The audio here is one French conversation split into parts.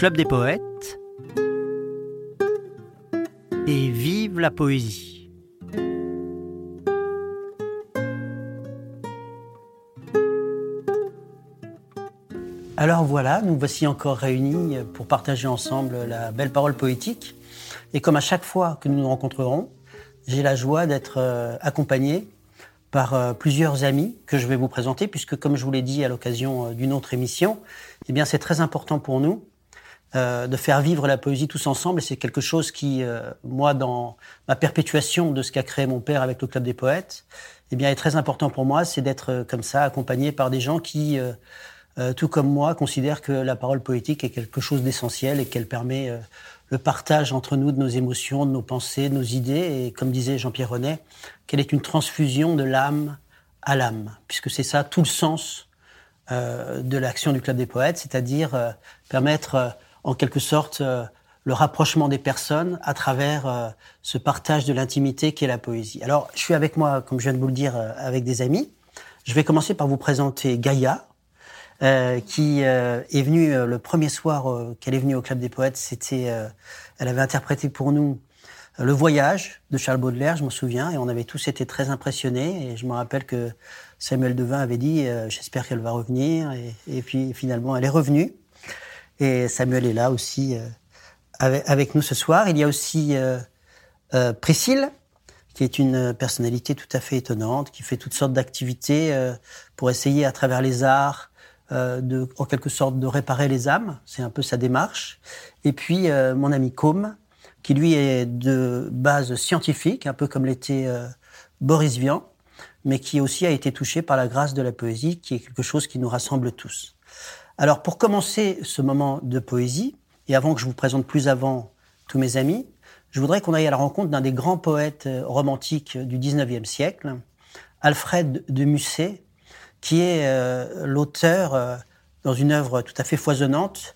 Club des poètes et vive la poésie. Alors voilà, nous voici encore réunis pour partager ensemble la belle parole poétique. Et comme à chaque fois que nous nous rencontrerons, j'ai la joie d'être euh, accompagné par euh, plusieurs amis que je vais vous présenter, puisque comme je vous l'ai dit à l'occasion euh, d'une autre émission, eh c'est très important pour nous de faire vivre la poésie tous ensemble. Et c'est quelque chose qui, moi, dans ma perpétuation de ce qu'a créé mon père avec le Club des Poètes, eh bien est très important pour moi, c'est d'être comme ça, accompagné par des gens qui, tout comme moi, considèrent que la parole poétique est quelque chose d'essentiel et qu'elle permet le partage entre nous de nos émotions, de nos pensées, de nos idées, et comme disait Jean-Pierre Renet, qu'elle est une transfusion de l'âme à l'âme, puisque c'est ça tout le sens euh, de l'action du Club des Poètes, c'est-à-dire euh, permettre euh, en quelque sorte le rapprochement des personnes à travers ce partage de l'intimité qu'est la poésie. Alors, je suis avec moi, comme je viens de vous le dire, avec des amis. Je vais commencer par vous présenter Gaïa, euh, qui euh, est venue euh, le premier soir qu'elle est venue au Club des Poètes. C'était, elle avait interprété pour nous Le Voyage de Charles Baudelaire, je m'en souviens, et on avait tous été très impressionnés. Et je me rappelle que Samuel Devin avait dit J'espère qu'elle va revenir. Et, puis finalement, elle est revenue. Et Samuel est là aussi avec, avec, nous ce soir. Il y a aussi Priscille, qui est une personnalité tout à fait étonnante, qui fait toutes sortes d'activités pour essayer à travers les arts, euh, en quelque sorte, de réparer les âmes. C'est un peu sa démarche. Et puis, euh, mon ami Com, qui lui est de base scientifique, un peu comme l'était euh, Boris Vian, mais qui aussi a été touché par la grâce de la poésie, qui est quelque chose qui nous rassemble tous. Alors, pour commencer ce moment de poésie, et avant que je vous présente plus avant tous mes amis, je voudrais qu'on aille à la rencontre d'un des grands poètes romantiques du 19e siècle, Alfred de Musset, qui est euh, l'auteur, euh, dans une œuvre tout à fait foisonnante,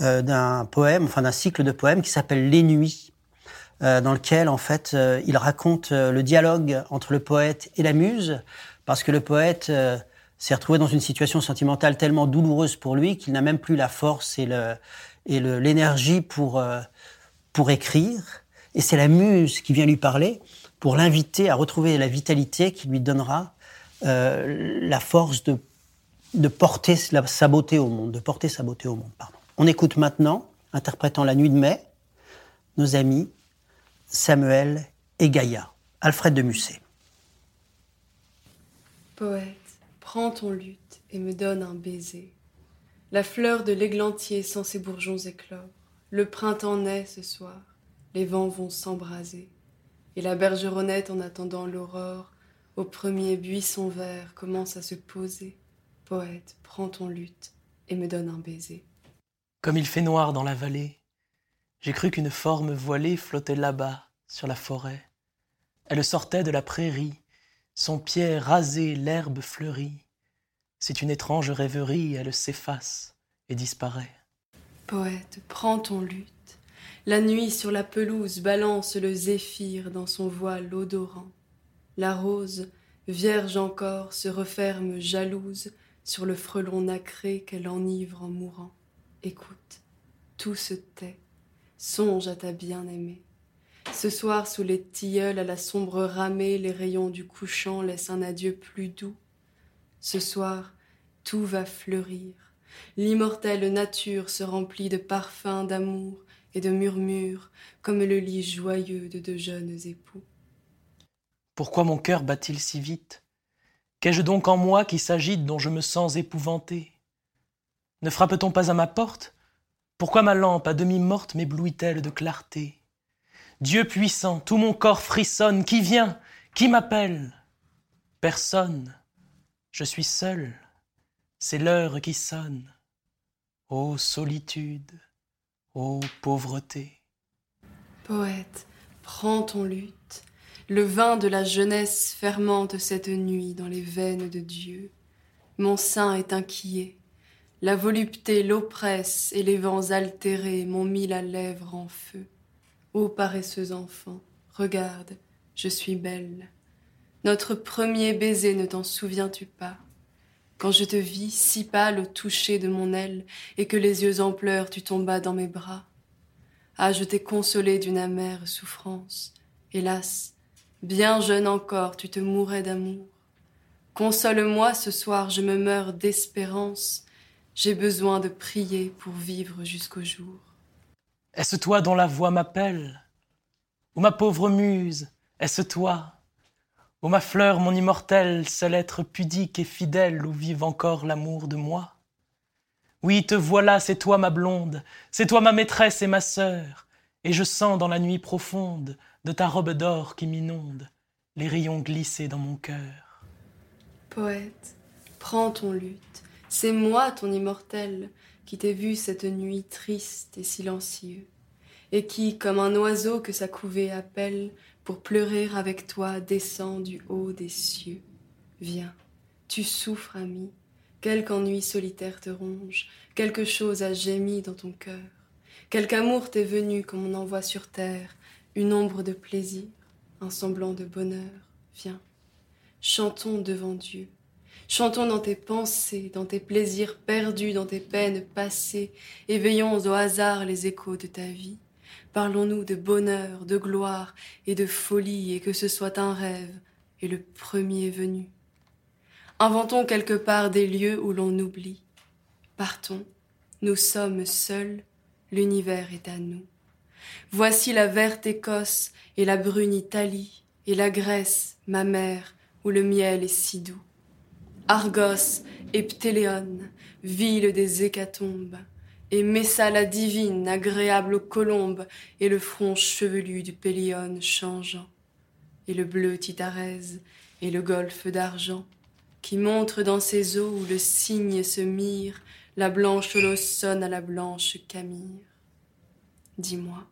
euh, d'un poème, enfin d'un cycle de poèmes qui s'appelle Les Nuits, dans lequel en fait il raconte le dialogue entre le poète et la muse, parce que le poète s'est retrouvé dans une situation sentimentale tellement douloureuse pour lui qu'il n'a même plus la force et le l'énergie pour pour écrire. Et c'est la muse qui vient lui parler pour l'inviter à retrouver la vitalité qui lui donnera euh, la force de, de porter sa beauté au monde, de porter sa au monde. Pardon. On écoute maintenant, interprétant La Nuit de mai, nos amis Samuel et Gaïa, Alfred de Musset. Poète, prends ton luth et me donne un baiser. La fleur de l'églantier sans ses bourgeons éclore. Le printemps naît ce soir, les vents vont s'embraser. Et la bergeronnette, en attendant l'aurore, au premier buisson vert commence à se poser. Poète, prends ton luth et me donne un baiser. Comme il fait noir dans la vallée, j'ai cru qu'une forme voilée flottait là-bas, sur la forêt. Elle sortait de la prairie, son pied rasé, l'herbe fleurie. C'est une étrange rêverie, elle s'efface et disparaît. Poète, prends ton luth. La nuit sur la pelouse balance le zéphyr dans son voile odorant. La rose, vierge encore, se referme jalouse sur le frelon nacré qu'elle enivre en mourant. Écoute, tout se tait, songe à ta bien-aimée. Ce soir, sous les tilleuls à la sombre ramée, les rayons du couchant laissent un adieu plus doux. Ce soir, tout va fleurir. L'immortelle nature se remplit de parfums d'amour et de murmures, comme le lit joyeux de deux jeunes époux. Pourquoi mon cœur bat-il si vite? Qu'ai-je donc en moi qui s'agite dont je me sens épouvanté? Ne frappe-t-on pas à ma porte? Pourquoi ma lampe à demi morte m'éblouit-elle de clarté? Dieu puissant, tout mon corps frissonne. Qui vient? Qui m'appelle? Personne. Je suis seul. C'est l'heure qui sonne. Ô solitude, ô pauvreté. Poète, prends ton luth le vin de la jeunesse fermente cette nuit dans les veines de Dieu. Mon sein est inquiet. La volupté l'oppresse et les vents altérés m'ont mis la lèvre en feu. Ô paresseux enfant, regarde, je suis belle. Notre premier baiser ne t'en souviens-tu pas? Quand je te vis si pâle au toucher de mon aile, et que les yeux en pleurs tu tombas dans mes bras. Ah, je t'ai consolé d'une amère souffrance. Hélas, bien jeune encore, tu te mourais d'amour. Console-moi ce soir, je me meurs d'espérance. J'ai besoin de prier pour vivre jusqu'au jour. Est-ce toi dont la voix m'appelle? Ou ma pauvre muse, est-ce toi Ô ma fleur, mon immortel, seul être pudique et fidèle où vive encore l'amour de moi Oui, te voilà, c'est toi ma blonde, c'est toi ma maîtresse et ma sœur, et je sens dans la nuit profonde de ta robe d'or qui m'inonde les rayons glisser dans mon cœur. Poète, prends ton luth, c'est moi ton immortel qui t'ai vu cette nuit triste et silencieux, et qui, comme un oiseau que sa couvée appelle, pour pleurer avec toi descend du haut des cieux. Viens, tu souffres, ami, quelque ennui solitaire te ronge, quelque chose a gémi dans ton cœur, quelque amour t'est venu comme on envoie sur terre, une ombre de plaisir, un semblant de bonheur. Viens, chantons devant Dieu. Chantons dans tes pensées, dans tes plaisirs perdus, dans tes peines passées, éveillons au hasard les échos de ta vie. Parlons-nous de bonheur, de gloire et de folie, et que ce soit un rêve et le premier venu. Inventons quelque part des lieux où l'on oublie. Partons, nous sommes seuls, l'univers est à nous. Voici la verte Écosse et la brune Italie, et la Grèce, ma mère, où le miel est si doux. Argos et Ptéléon, ville des hécatombes, et Messa la divine, agréable aux colombes, et le front chevelu du Pélion changeant, et le bleu Titarèse, et le golfe d'argent, qui montre dans ses eaux où le cygne se mire, la blanche sonne à la blanche camire. Dis-moi,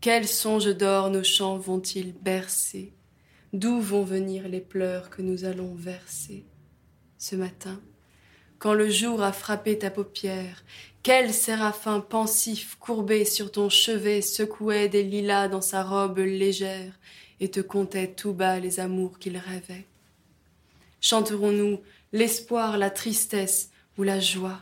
quels songes d'or nos chants vont-ils bercer? D'où vont venir les pleurs que nous allons verser? Ce matin, quand le jour a frappé ta paupière quel séraphin pensif courbé sur ton chevet secouait des lilas dans sa robe légère et te contait tout bas les amours qu'il rêvait. Chanterons-nous l'espoir, la tristesse ou la joie?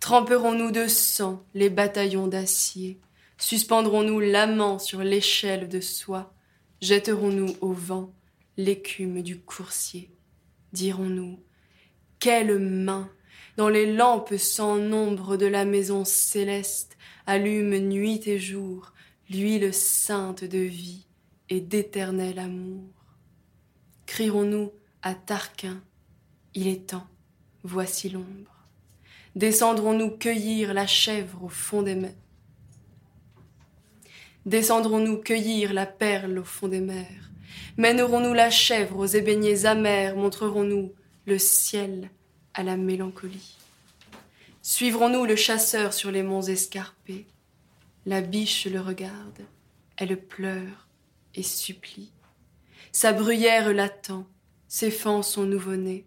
Tremperons-nous de sang les bataillons d'acier? Suspendrons-nous l'amant sur l'échelle de soie? Jetterons-nous au vent l'écume du coursier? Dirons-nous Quelle main dans les lampes sans nombre de la maison céleste, allume nuit et jour l'huile sainte de vie et d'éternel amour. Crierons-nous à Tarquin, il est temps, voici l'ombre. Descendrons-nous cueillir la chèvre au fond des mers? Descendrons-nous cueillir la perle au fond des mers? Mènerons-nous la chèvre aux ébéniers amers, montrerons-nous le ciel à la mélancolie. Suivrons-nous le chasseur sur les monts escarpés La biche le regarde, elle pleure et supplie. Sa bruyère l'attend, ses fans sont nouveau-nés.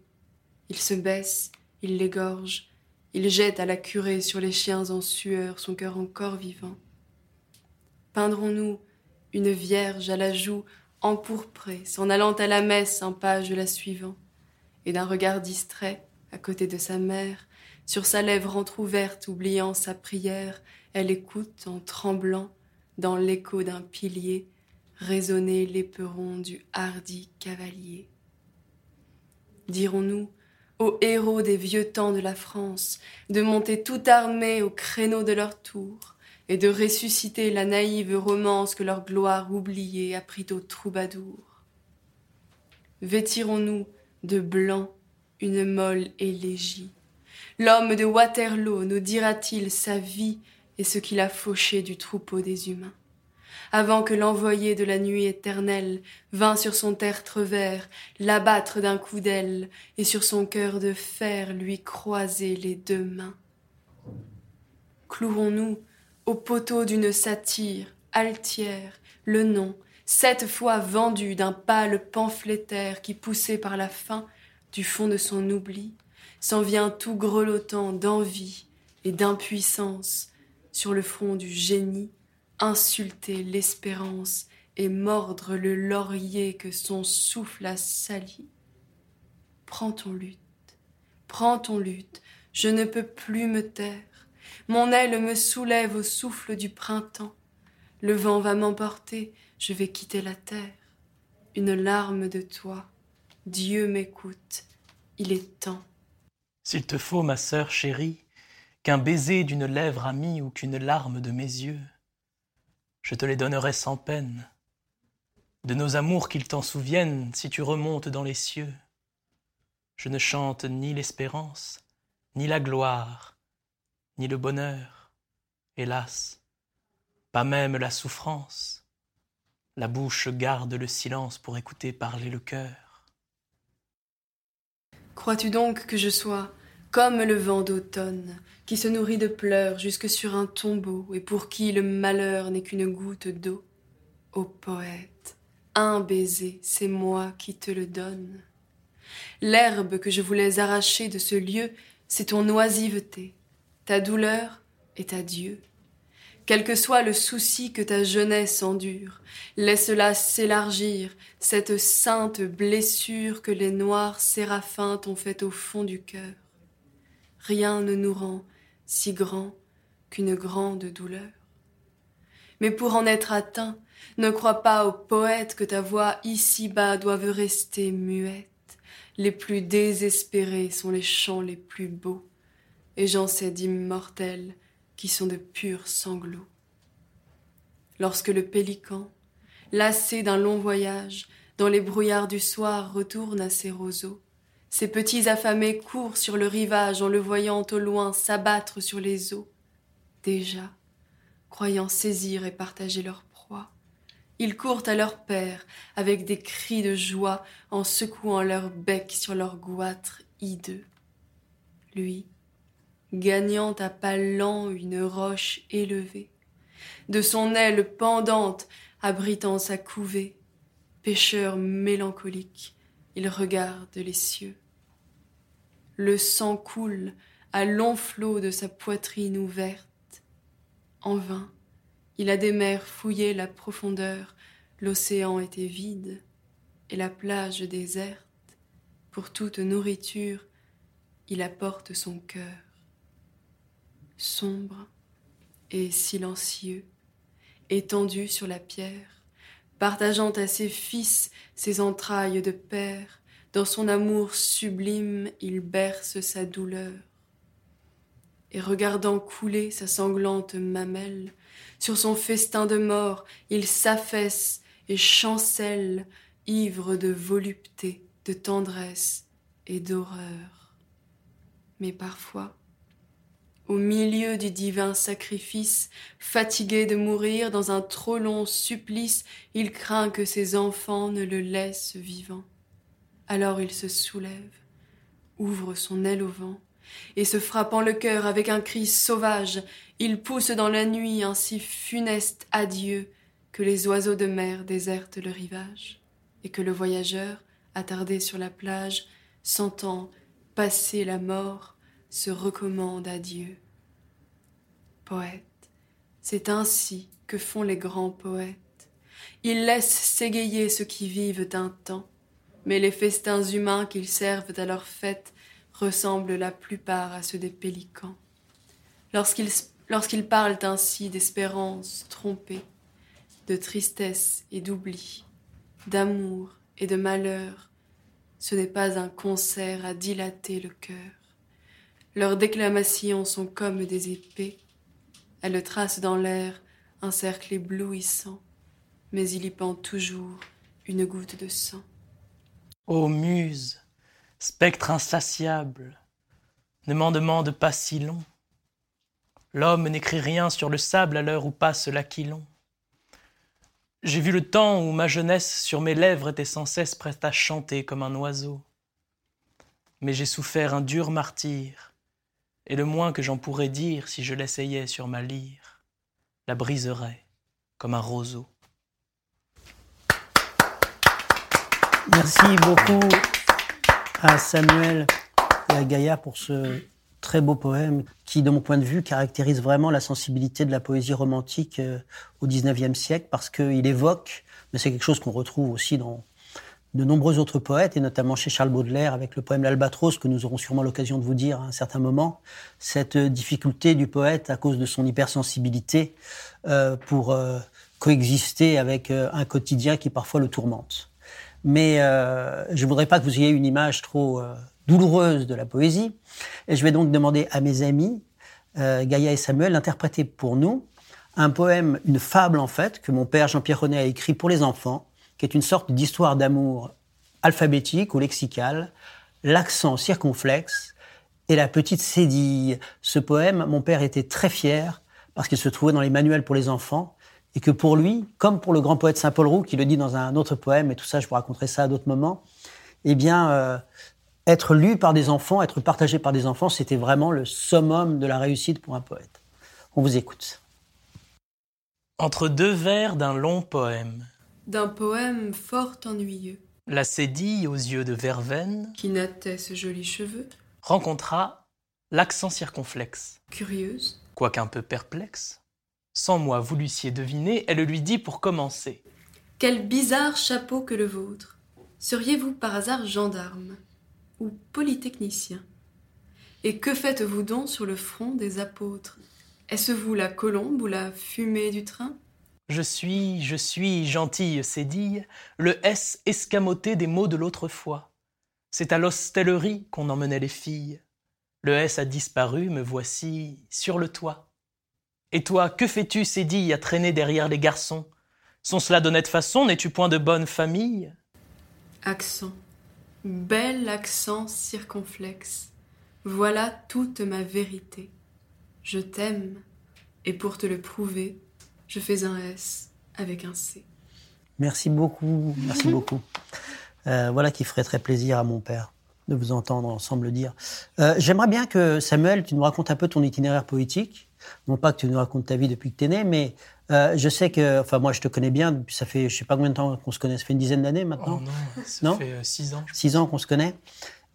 Il se baisse, il l'égorge, il jette à la curée sur les chiens en sueur son cœur encore vivant. Peindrons-nous une vierge à la joue empourprée, s'en allant à la messe un page la suivant, et d'un regard distrait, à côté de sa mère, sur sa lèvre entr'ouverte, oubliant sa prière, elle écoute en tremblant, dans l'écho d'un pilier, résonner l'éperon du hardi cavalier. Dirons-nous, aux héros des vieux temps de la France, de monter tout armés au créneau de leur tour, et de ressusciter la naïve romance que leur gloire oubliée a pris au troubadour. Vêtirons-nous de blanc une molle élégie. L'homme de Waterloo nous dira-t-il sa vie et ce qu'il a fauché du troupeau des humains avant que l'envoyé de la nuit éternelle vînt sur son tertre vert l'abattre d'un coup d'aile et sur son cœur de fer lui croiser les deux mains. Clouerons-nous au poteau d'une satire altière le nom sept fois vendu d'un pâle pamphlétaire qui poussé par la faim du fond de son oubli, s'en vient tout grelottant d'envie et d'impuissance sur le front du génie, insulter l'espérance et mordre le laurier que son souffle a sali. Prends ton luth, prends ton luth, je ne peux plus me taire. Mon aile me soulève au souffle du printemps. Le vent va m'emporter, je vais quitter la terre. Une larme de toi, Dieu m'écoute, il est temps. S'il te faut, ma sœur chérie, qu'un baiser d'une lèvre amie ou qu'une larme de mes yeux, je te les donnerai sans peine. De nos amours qu'ils t'en souviennent si tu remontes dans les cieux. Je ne chante ni l'espérance, ni la gloire, ni le bonheur, hélas, pas même la souffrance. La bouche garde le silence pour écouter parler le cœur. Crois-tu donc que je sois comme le vent d'automne, qui se nourrit de pleurs jusque sur un tombeau, et pour qui le malheur n'est qu'une goutte d'eau? Ô poète, un baiser, c'est moi qui te le donne. L'herbe que je voulais arracher de ce lieu, c'est ton oisiveté, ta douleur est ta Dieu. Quel que soit le souci que ta jeunesse endure, laisse-la s'élargir, cette sainte blessure que les noirs séraphins t'ont faite au fond du cœur rien ne nous rend si grand qu'une grande douleur. Mais pour en être atteint, ne crois pas aux poètes que ta voix ici-bas doive rester muette. Les plus désespérés sont les chants les plus beaux, et j'en sais d'immortels qui sont de purs sanglots. Lorsque le pélican, lassé d'un long voyage, dans les brouillards du soir retourne à ses roseaux, ces petits affamés courent sur le rivage en le voyant au loin s'abattre sur les eaux. Déjà, croyant saisir et partager leur proie, ils courent à leur père avec des cris de joie en secouant leur bec sur leur goitre hideux. Lui, gagnant à pas lents une roche élevée, de son aile pendante abritant sa couvée, pêcheur mélancolique, il regarde les cieux. Le sang coule à longs flots de sa poitrine ouverte. En vain, il a des mers fouillé la profondeur, l'océan était vide, et la plage déserte. Pour toute nourriture, il apporte son cœur. Sombre et silencieux, étendu sur la pierre, partageant à ses fils ses entrailles de père, dans son amour sublime, il berce sa douleur. Et regardant couler sa sanglante mamelle, sur son festin de mort, il s'affaisse et chancelle, ivre de volupté, de tendresse et d'horreur. Mais parfois, au milieu du divin sacrifice, fatigué de mourir dans un trop long supplice, il craint que ses enfants ne le laissent vivant. Alors il se soulève, ouvre son aile au vent, et se frappant le cœur avec un cri sauvage, il pousse dans la nuit un si funeste adieu que les oiseaux de mer désertent le rivage, et que le voyageur, attardé sur la plage, sentant passer la mort, se recommande à Dieu. Poète, c'est ainsi que font les grands poètes. Ils laissent s'égayer ceux qui vivent un temps, mais les festins humains qu'ils servent à leur fête ressemblent la plupart à ceux des pélicans. Lorsqu'ils parlent ainsi d'espérance trompée, de tristesse et d'oubli, d'amour et de malheur, ce n'est pas un concert à dilater le cœur. Leurs déclamations sont comme des épées. Elles tracent dans l'air un cercle éblouissant, mais il y pend toujours une goutte de sang. Ô muse, spectre insatiable, ne m'en demande pas si long. L'homme n'écrit rien sur le sable à l'heure où passe l'aquilon. J'ai vu le temps où ma jeunesse sur mes lèvres était sans cesse prête à chanter comme un oiseau. Mais j'ai souffert un dur martyr, et le moins que j'en pourrais dire si je l'essayais sur ma lyre, la briserait comme un roseau. Merci beaucoup à Samuel et à Gaïa pour ce très beau poème qui, de mon point de vue, caractérise vraiment la sensibilité de la poésie romantique euh, au XIXe siècle parce qu'il évoque, mais c'est quelque chose qu'on retrouve aussi dans, de nombreux autres poètes, et notamment chez Charles Baudelaire avec le poème L'Albatros, que nous aurons sûrement l'occasion de vous dire à un certain moment, cette difficulté du poète à cause de son hypersensibilité euh, pour euh, coexister avec euh, un quotidien qui parfois le tourmente. Mais je ne voudrais pas que vous ayez une image trop douloureuse de la poésie, et je vais donc demander à mes amis, Gaïa et Samuel, d'interpréter pour nous un poème, une fable en fait, que mon père Jean-Pierre René a écrit pour les enfants, qui est une sorte d'histoire d'amour alphabétique ou lexicale, l'accent circonflexe et la petite cédille. Ce poème, mon père était très fier parce qu'il se trouvait dans les manuels pour les enfants et que pour lui, comme pour le grand poète Saint-Paul Roux, qui le dit dans un autre poème, et tout ça, je vous raconterai ça à d'autres moments, eh bien, euh, être lu par des enfants, être partagé par des enfants, c'était vraiment le summum de la réussite pour un poète. On vous écoute. Entre deux vers d'un long poème d'un poème fort ennuyeux. La cédille aux yeux de verveine, qui nattait ses jolis cheveux, rencontra l'accent circonflexe. Curieuse, quoiqu'un peu perplexe. Sans moi, vous l'eussiez deviné, elle lui dit pour commencer. Quel bizarre chapeau que le vôtre. Seriez-vous par hasard gendarme ou polytechnicien? Et que faites-vous donc sur le front des apôtres? Est-ce vous la colombe ou la fumée du train? Je suis, je suis, gentille cédille, le S escamoté des mots de l'autre fois. C'est à l'hostellerie qu'on emmenait les filles. Le S a disparu, me voici sur le toit. Et toi, que fais-tu, cédille, à traîner derrière les garçons? Sont cela d'honnête façon N'es-tu point de bonne famille? Accent, bel accent circonflexe. Voilà toute ma vérité. Je t'aime, et pour te le prouver, je fais un S avec un C. Merci beaucoup, merci beaucoup. Euh, voilà qui ferait très plaisir à mon père de vous entendre ensemble le dire. Euh, j'aimerais bien que Samuel, tu nous racontes un peu ton itinéraire poétique. Non pas que tu nous racontes ta vie depuis que tu es né, mais euh, je sais que, enfin moi je te connais bien, depuis ça fait je sais pas combien de temps qu'on se connaît, ça fait une dizaine d'années maintenant. Oh non, ça fait six ans. Six ans qu'on se connaît.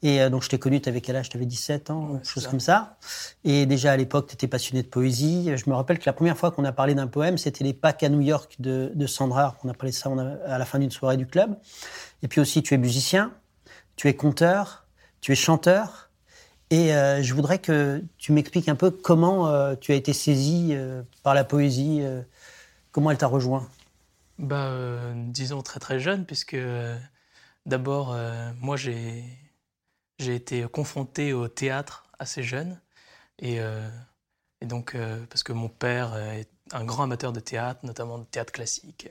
Et euh, donc, je t'ai connu, tu avais quel âge? Tu avais 17 ans, ouais, chose comme ça. Et déjà, à l'époque, tu étais passionné de poésie. Je me rappelle que la première fois qu'on a parlé d'un poème, c'était Les Pâques à New York de, de Sandra. On a parlé de ça à la fin d'une soirée du club. Et puis aussi, tu es musicien, tu es conteur, tu es chanteur. Et euh, je voudrais que tu m'expliques un peu comment euh, tu as été saisi euh, par la poésie, euh, comment elle t'a rejoint? Bah, disons très très jeune, puisque d'abord, moi j'ai j'ai été confronté au théâtre assez jeune. Et, euh, donc, euh, parce que mon père est un grand amateur de théâtre, notamment de théâtre classique.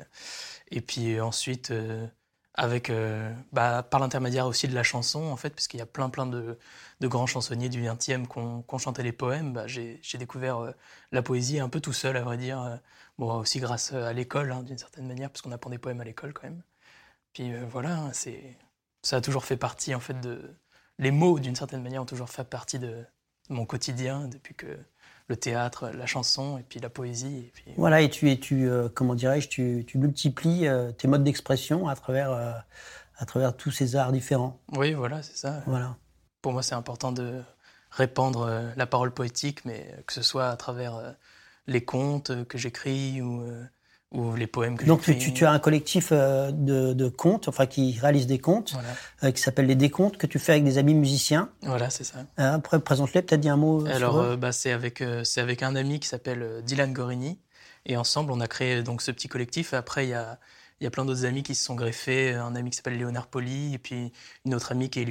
Et puis ensuite, euh, avec, euh, bah, par l'intermédiaire aussi de la chanson, en fait, puisqu'il y a plein, plein de, de grands chansonniers du 20e qui ont chanté les poèmes, bah, j'ai découvert la poésie un peu tout seul, à vrai dire. Bon, aussi grâce à l'école, hein, d'une certaine manière, parce qu'on apprend des poèmes à l'école quand même. Puis voilà, c'est ça a toujours fait partie, en fait, de, les mots, d'une certaine manière, ont toujours fait partie de mon quotidien depuis que le théâtre, la chanson et puis la poésie. Et puis... Voilà, et tu, et tu euh, comment dirais-je, tu, tu, multiplies euh, tes modes d'expression à travers, euh, à travers tous ces arts différents. Oui, voilà, c'est ça. Voilà. Pour moi, c'est important de répandre la parole poétique, mais que ce soit à travers les contes que j'écris ou ou les poèmes que Donc tu, tu, as un collectif euh, de, de, contes, enfin qui réalise des contes, voilà. euh, qui s'appelle les décomptes que tu fais avec des amis musiciens. Voilà, c'est ça. Euh, après, présente-les, peut-être dire un mot. Alors, bah, c'est avec c'est avec un ami qui s'appelle Dylan Gorini, et ensemble on a créé donc ce petit collectif. Après, il y a y a plein d'autres amis qui se sont greffés, un ami qui s'appelle Léonard Poli, et puis une autre amie qui est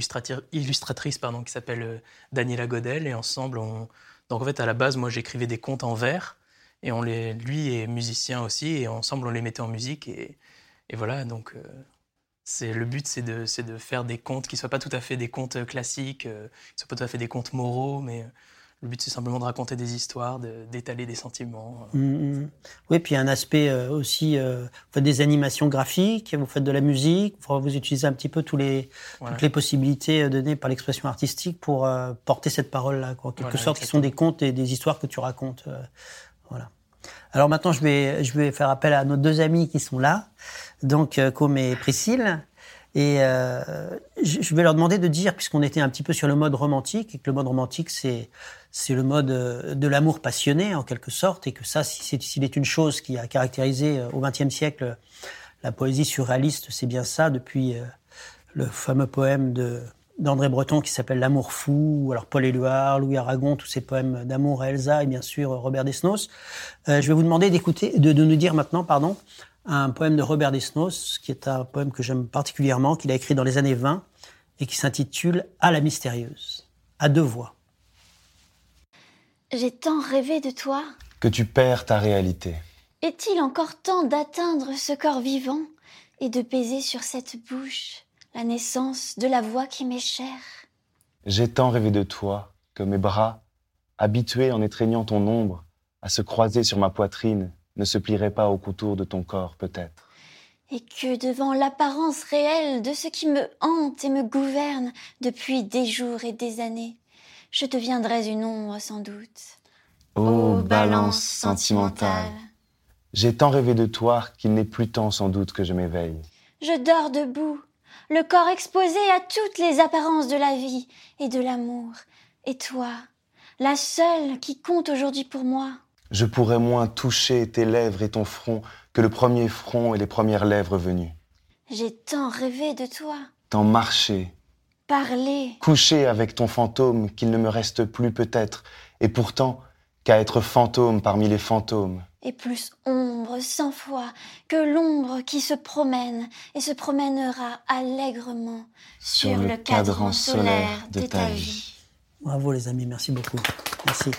illustratrice, pardon, qui s'appelle Daniela Godel, et ensemble on donc en fait à la base moi j'écrivais des contes en vers. Et on les, lui est musicien aussi, et ensemble on les mettait en musique. Et, et voilà, donc euh, c'est le but, c'est de, de, faire des contes qui soient pas tout à fait des contes classiques, euh, qui soient pas tout à fait des contes moraux, mais euh, le but c'est simplement de raconter des histoires, d'étaler des sentiments. Mmh, mmh. Oui, puis un aspect euh, aussi, vous faites des animations graphiques, vous faites de la musique, vous utilisez un petit peu tous les, voilà. toutes les possibilités données par l'expression artistique pour porter cette parole-là, en quelque voilà, sorte, qui sont des contes et des histoires que tu racontes. Alors maintenant, je vais, faire appel à nos deux amis qui sont là, donc euh, Com et Priscille. Et euh, je vais leur demander de dire, puisqu'on était un petit peu sur le mode romantique, et que le mode romantique, c'est c'est le mode euh, de l'amour passionné, en quelque sorte, et que ça, s'il est une chose qui a caractérisé au XXe siècle la poésie surréaliste, c'est bien ça, depuis, le fameux poème de d'André Breton qui s'appelle L'amour fou, alors Paul Éluard, Louis Aragon, tous ces poèmes d'amour à Elsa et bien sûr Robert Desnos. Euh, je vais vous demander d'écouter, de, de, nous dire maintenant, pardon, un poème de Robert Desnos qui est un poème que j'aime particulièrement, qu'il a écrit dans les années 20 et qui s'intitule À la mystérieuse, à deux voix. J'ai tant rêvé de toi. Que tu perds ta réalité. Est-il encore temps d'atteindre ce corps vivant et de baiser sur cette bouche? La naissance de la voix qui m'est chère J'ai tant rêvé de toi que mes bras, habitués en étreignant ton ombre à se croiser sur ma poitrine, ne se plieraient pas au contour de ton corps peut-être. Et que devant l'apparence réelle de ce qui me hante et me gouverne depuis des jours et des années, je deviendrais une ombre sans doute. Ô balance sentimentale, j'ai tant rêvé de toi qu'il n'est plus temps sans doute que je m'éveille. Je dors debout, le corps exposé à toutes les apparences de la vie et de l'amour. Et toi, la seule qui compte aujourd'hui pour moi. Je pourrais moins toucher tes lèvres et ton front que le premier front et les premières lèvres venues. J'ai tant rêvé de toi. Tant marché. Parler. Coucher avec ton fantôme qu'il ne me reste plus peut-être, et pourtant qu'à être fantôme parmi les fantômes. Et plus ombre cent fois que l'ombre qui se promène et se promènera allègrement sur, le, cadran solaire de, ta vie. Bravo les amis, merci beaucoup. Merci.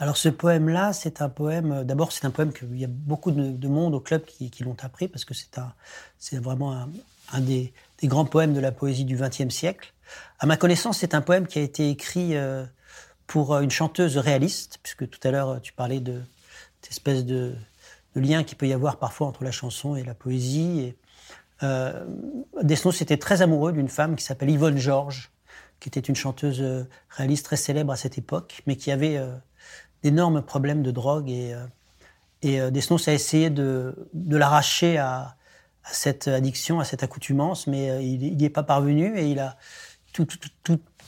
Alors ce poème-là, c'est un poème. D'abord, c'est un poème qu'il y a beaucoup de, monde au club qui, l'ont appris parce que c'est un, c'est vraiment un, des, grands poèmes de la poésie du XXe siècle. À ma connaissance, c'est un poème qui a été écrit euh, pour une chanteuse réaliste, puisque tout à l'heure tu parlais de cette espèce de, lien qu'il peut y avoir parfois entre la chanson et la poésie. Et, euh, Desnos était très amoureux d'une femme qui s'appelle Yvonne Georges, qui était une chanteuse euh, réaliste très célèbre à cette époque, mais qui avait euh, d'énormes problèmes de drogue. Et, euh, et Desnos a essayé de, l'arracher à, cette addiction, à cette accoutumance, mais il n'y est pas parvenu et il a tout,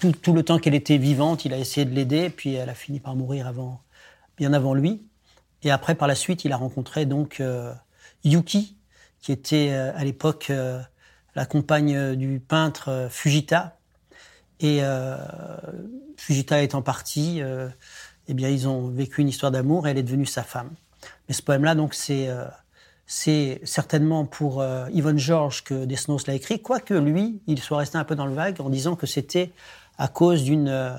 le temps qu'elle était vivante, il a essayé de l'aider, puis elle a fini par mourir bien avant lui. Et après, par la suite, il a rencontré donc euh, Yuki, qui était euh, à l'époque euh, la compagne du peintre Fujita. Et Fujita étant parti, eh bien, ils ont vécu une histoire d'amour et elle est devenue sa femme. Mais ce poème-là, donc, c'est c'est certainement pour Yvonne Georges que Desnos l'a écrit, quoique lui, il soit resté un peu dans le vague en disant que c'était à cause d'une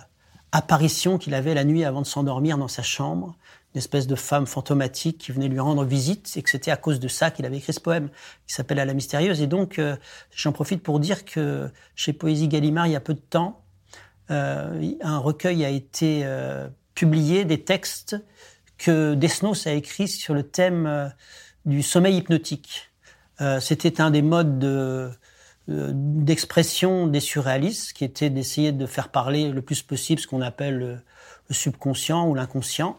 apparition qu'il avait la nuit avant de s'endormir dans sa chambre une espèce de femme fantomatique qui venait lui rendre visite et que c'était à cause de ça qu'il avait écrit ce poème qui s'appelle À la mystérieuse. Et donc, euh, j'en profite pour dire que chez Poésie Gallimard, il y a peu de temps, euh, un recueil a été euh, publié des textes que Desnos a écrits sur le thème du sommeil hypnotique. c'était un des modes de, d'expression des surréalistes, qui était d'essayer de faire parler le plus possible ce qu'on appelle le, subconscient ou l'inconscient.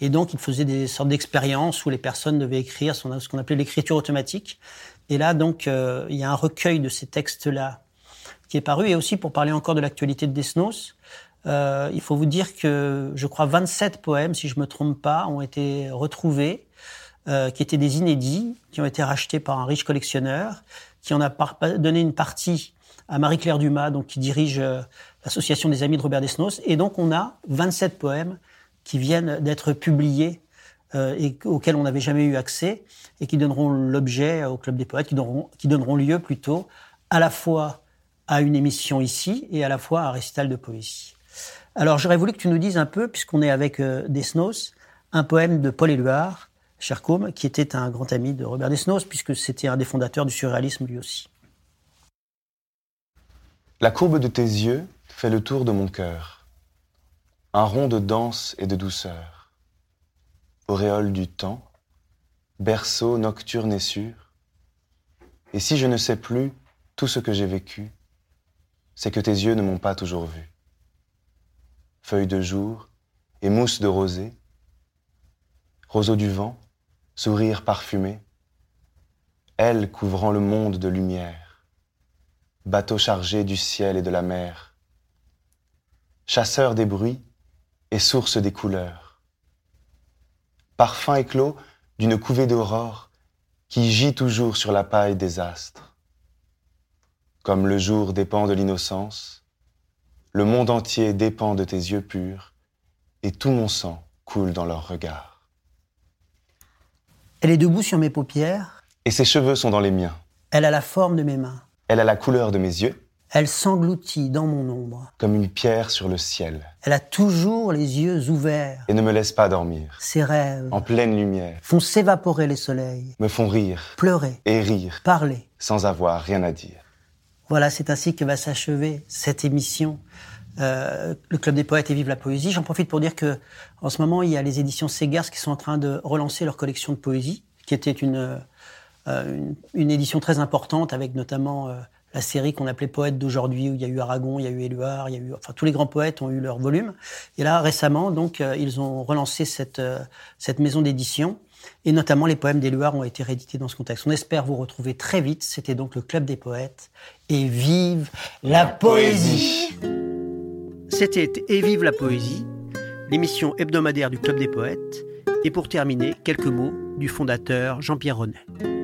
Et donc, il faisait des sortes d'expériences où les personnes devaient écrire ce qu'on appelait l'écriture automatique. Et là, donc, euh, il y a un recueil de ces textes-là qui est paru. Et aussi, pour parler encore de l'actualité de Desnos, euh, il faut vous dire que, je crois, 27 poèmes, si je me trompe pas, ont été retrouvés, euh, qui étaient des inédits, qui ont été rachetés par un riche collectionneur, qui en a donné une partie à Marie-Claire Dumas, donc qui dirige l'association des amis de Robert Desnos. Et donc, on a 27 poèmes qui viennent d'être publiés euh, et auxquels on n'avait jamais eu accès et qui donneront l'objet au Club des Poètes, qui donneront, qui donneront lieu plutôt à la fois à une émission ici et à la fois à un récital de poésie. Alors j'aurais voulu que tu nous dises un peu, puisqu'on est avec euh, Desnos, un poème de Paul Éluard, Chercombe, qui était un grand ami de Robert Desnos, puisque c'était un des fondateurs du surréalisme lui aussi. La courbe de tes yeux fait le tour de mon cœur un rond de danse et de douceur, auréole du temps, berceau nocturne et sûr. Et si je ne sais plus tout ce que j'ai vécu, c'est que tes yeux ne m'ont pas toujours vu. Feuilles de jour et mousse de rosée, roseau du vent, sourire parfumé, elle couvrant le monde de lumière, bateau chargé du ciel et de la mer, chasseur des bruits, et source des couleurs. Parfum éclos d'une couvée d'aurore qui gît toujours sur la paille des astres. Comme le jour dépend de l'innocence, le monde entier dépend de tes yeux purs, et tout mon sang coule dans leurs regards. Elle est debout sur mes paupières, Et ses cheveux sont dans les miens. elle a la forme de mes mains, Elle a la couleur de mes yeux, elle s'engloutit dans mon ombre, comme une pierre sur le ciel, elle a toujours les yeux ouverts, et ne me laisse pas dormir. ses rêves En pleine lumière, font s'évaporer les soleils, me font rire pleurer, et rire, parler. sans avoir rien à dire. Voilà, c'est ainsi que va s'achever cette émission. euh, le Club des poètes et Vive la poésie. J'en profite pour dire que en ce moment, il y a les éditions Segars qui sont en train de relancer leur collection de poésie, qui était une, euh, une, une édition très importante avec notamment euh, la série qu'on appelait Poètes d'aujourd'hui, où il y a eu Aragon, il y a eu Éluard, il y a eu, enfin tous les grands poètes ont eu leur volume. Et là, récemment, donc, euh, ils ont relancé cette, euh, cette maison d'édition. Et notamment, les poèmes d'Éluard ont été réédités dans ce contexte. On espère vous retrouver très vite. C'était donc le Club des poètes. Et vive la poésie C'était Et vive la poésie, l'émission hebdomadaire du Club des poètes. Et pour terminer, quelques mots du fondateur Jean-Pierre Renet.